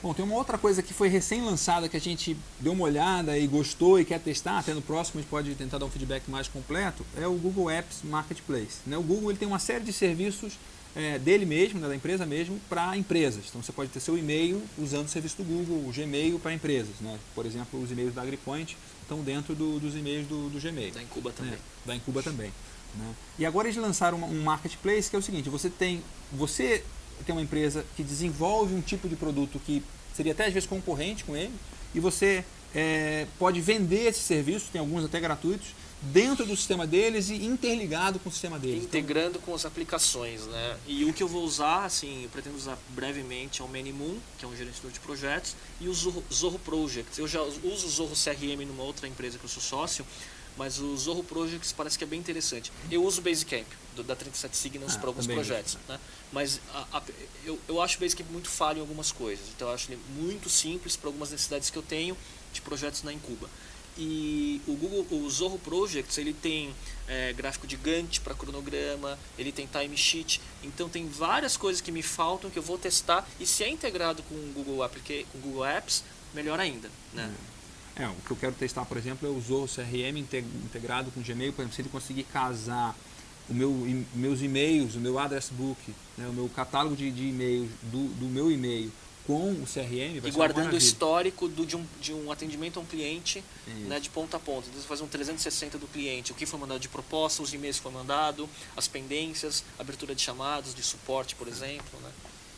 Bom, tem uma outra coisa que foi recém-lançada que a gente deu uma olhada e gostou e quer testar, até no próximo a gente pode tentar dar um feedback mais completo, é o Google Apps Marketplace. Né? O Google ele tem uma série de serviços é, dele mesmo, né, da empresa mesmo, para empresas. Então você pode ter seu e-mail usando o serviço do Google, o Gmail para empresas. Né? Por exemplo, os e-mails da AgriPoint estão dentro do, dos e-mails do, do, Gmail. Da Incuba também. Né? Da Incuba também. Né? E agora eles lançaram um marketplace que é o seguinte, você tem, você tem uma empresa que desenvolve um tipo de produto que seria até às vezes concorrente com ele, e você é, pode vender esse serviço, tem alguns até gratuitos, dentro do sistema deles e interligado com o sistema deles. Integrando com as aplicações, né? E o que eu vou usar, assim, eu pretendo usar brevemente é o Manymoon, que é um gerenciador de projetos, e o Zorro, Zorro Project. Eu já uso o Zorro CRM numa outra empresa que eu sou sócio, mas o Zorro Projects parece que é bem interessante. Eu uso o Basecamp, do, da 37 Signals, ah, para alguns projetos, né? mas a, a, eu, eu acho o Basecamp muito falho em algumas coisas, então eu acho ele muito simples para algumas necessidades que eu tenho de projetos na Incuba. E o Google, o Zorro Projects, ele tem é, gráfico de Gantt para cronograma, ele tem timesheet, então tem várias coisas que me faltam que eu vou testar e se é integrado com o Google, Applica com Google Apps, melhor ainda, né? Hum. É, o que eu quero testar, por exemplo, é o Zorro CRM integrado com o Gmail, por exemplo, se ele conseguir casar o meu, meus e-mails, o meu address book, né, o meu catálogo de, de e-mails do, do meu e-mail com o CRM. e guardando o histórico do, de, um, de um atendimento a um cliente né, de ponta a ponta. Então você faz um 360 do cliente, o que foi mandado de proposta, os e-mails que foi mandado, as pendências, abertura de chamados, de suporte, por exemplo. Né?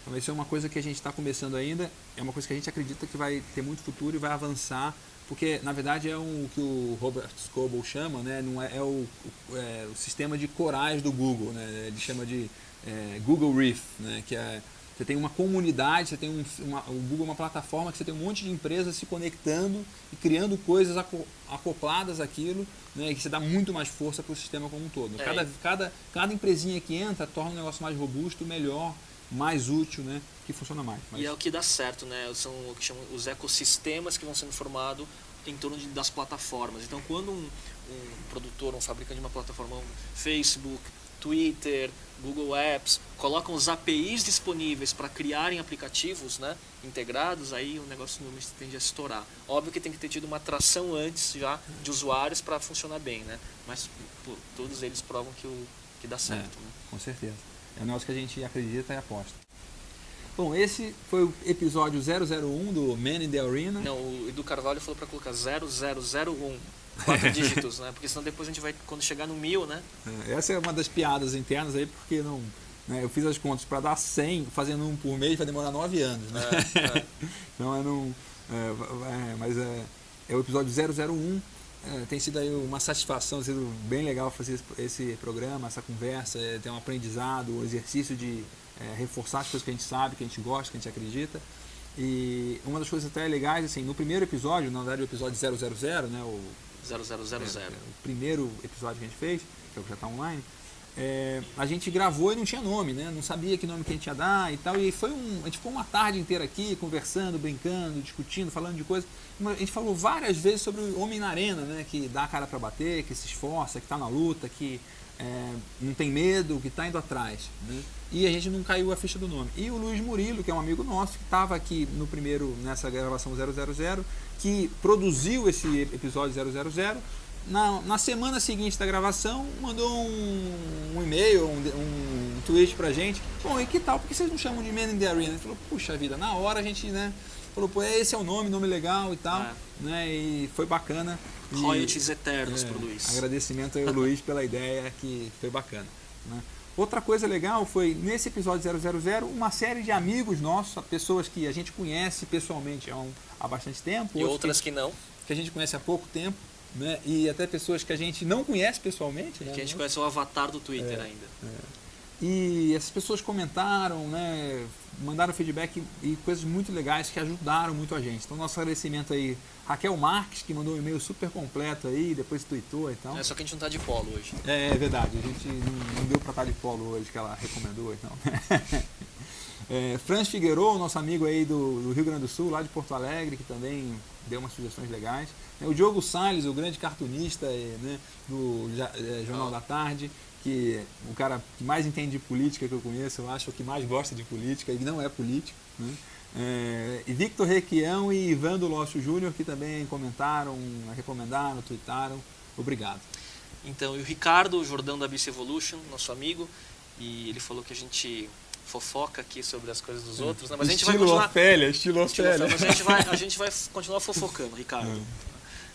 Então isso é uma coisa que a gente está começando ainda, é uma coisa que a gente acredita que vai ter muito futuro e vai avançar porque na verdade é um, o que o Robert Scoble chama, né? Não é, é, o, é, o, sistema de corais do Google, né? Ele chama de é, Google Reef, né? Que é você tem uma comunidade, você tem um, uma, o Google é uma plataforma que você tem um monte de empresas se conectando e criando coisas acopladas àquilo, né, e que você dá muito mais força para o sistema como um todo. É. Cada, cada, cada empresinha que entra torna o negócio mais robusto, melhor, mais útil, né, que funciona mais. Mas... E é o que dá certo, né? São o que chamam os ecossistemas que vão sendo formados em torno de, das plataformas. Então, quando um, um produtor, um fabricante de uma plataforma, um Facebook, Twitter, Google Apps, colocam os APIs disponíveis para criarem aplicativos né, integrados, aí o negócio normalmente tende a estourar. Óbvio que tem que ter tido uma atração antes já de usuários para funcionar bem, né? mas pô, todos eles provam que, o, que dá certo. É, né? Com certeza. É o negócio que a gente acredita e aposta. Bom, esse foi o episódio 001 do Man in the Arena. Não, o Edu Carvalho falou para colocar 0001 quatro dígitos, né? Porque senão depois a gente vai, quando chegar no mil, né? É, essa é uma das piadas internas aí, porque não. Né, eu fiz as contas para dar 100, fazendo um por mês vai demorar 9 anos, né? É, é. então é não. É, é, mas é, é o episódio 001. É, tem sido aí uma satisfação, tem sido bem legal fazer esse, programa, essa conversa, é, ter um aprendizado, um exercício de é, reforçar as coisas que a gente sabe, que a gente gosta, que a gente acredita. E uma das coisas até legais, assim, no primeiro episódio, na verdade o episódio 000, né, o 0000. É, o primeiro episódio que a gente fez, que é o que já está online, é, a gente gravou e não tinha nome, né? Não sabia que nome que a gente ia dar e tal. E foi um, a gente ficou uma tarde inteira aqui conversando, brincando, discutindo, falando de coisas. A gente falou várias vezes sobre o homem na arena, né? Que dá a cara para bater, que se esforça, que está na luta, que é, não tem medo, que está indo atrás. Né? E a gente não caiu a ficha do nome. E o Luiz Murilo, que é um amigo nosso, que estava aqui no primeiro, nessa gravação 000, que produziu esse episódio 000, na, na semana seguinte da gravação, mandou um, um e-mail, um, um tweet pra gente. Bom, e que tal? Por que vocês não chamam de Man in the Arena? Ele falou, puxa vida, na hora a gente, né? Falou, pô, esse é o nome, nome legal e tal. É. Né? E foi bacana. Royalties eternos é, pro Luiz. Agradecimento ao Luiz pela ideia, que foi bacana. Né? Outra coisa legal foi, nesse episódio 000, uma série de amigos nossos, pessoas que a gente conhece pessoalmente há, um, há bastante tempo. E outras que, que, não. Que a gente conhece há pouco tempo, né? E até pessoas que a gente não conhece pessoalmente. Né? Que a gente conhece o avatar do Twitter é, ainda. É. E essas pessoas comentaram, né, mandaram feedback e coisas muito legais que ajudaram muito a gente. Então, nosso agradecimento aí, Raquel Marques, que mandou um e-mail super completo aí, depois tweetou e tal. É só que a gente não está de polo hoje. É, é, verdade, a gente não, não deu para estar tá de polo hoje, que ela recomendou então. é, Franz Figueiredo, nosso amigo aí do, do, Rio Grande do Sul, lá de Porto Alegre, que também deu umas sugestões legais. É, o Diogo Salles, o grande cartunista né, do é, Jornal oh. da Tarde que o cara que mais entende de política que eu conheço, eu acho, o que mais gosta de política, e não é político, né? É, e Victor Requião e Ivan do Lócio Júnior, que também comentaram, recomendaram, tweetaram. Obrigado. Então, e o Ricardo Jordão da Bice Evolution, nosso amigo, e ele falou que a gente fofoca aqui sobre as coisas dos outros, né? mas estilo a gente vai continuar... Ofélia, estilo Ofélia. Estilo Ofélia. Mas a gente, vai, a gente vai continuar fofocando, Ricardo. É.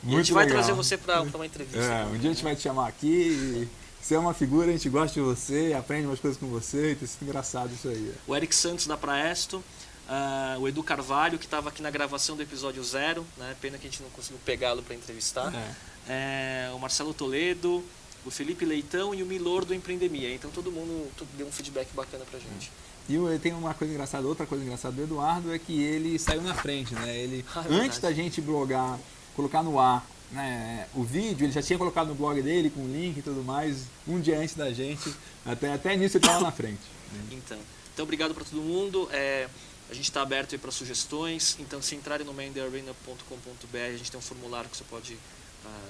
E a gente vai trazer você para uma entrevista. É, um dia a gente vai te chamar aqui e você é uma figura, a gente gosta de você, aprende umas coisas com você, e tem sido engraçado isso aí. O Eric Santos da Praesto, uh, o Edu Carvalho, que estava aqui na gravação do episódio zero, né? pena que a gente não conseguiu pegá-lo para entrevistar. É. É, o Marcelo Toledo, o Felipe Leitão e o Milor do Empreendemia. Então todo mundo deu um feedback bacana pra gente. E tem uma coisa engraçada, outra coisa engraçada do Eduardo é que ele saiu na frente, né? Ele, ah, é antes da gente blogar, colocar no ar né, o vídeo, ele já tinha colocado no blog dele com o link e tudo mais, um dia antes da gente, até, até nisso ele estava na frente. Né? Então, então, obrigado para todo mundo. É, a gente está aberto para sugestões, então se entrarem no mandarena.com.br, a gente tem um formulário que você pode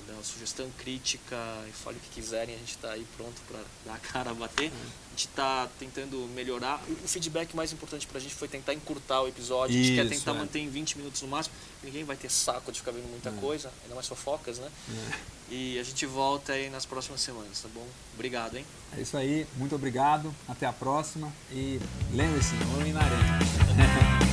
dar uma sugestão, crítica, e fale o que quiserem, a gente está aí pronto para dar a cara a bater. A gente está tentando melhorar. O feedback mais importante para a gente foi tentar encurtar o episódio, Isso, a gente quer tentar é. manter em 20 minutos no máximo. Ninguém vai ter saco de ficar vendo muita é. coisa, ainda mais fofocas, né? É. E a gente volta aí nas próximas semanas, tá bom? Obrigado, hein? É isso aí, muito obrigado, até a próxima e lembre-se, homem na arena.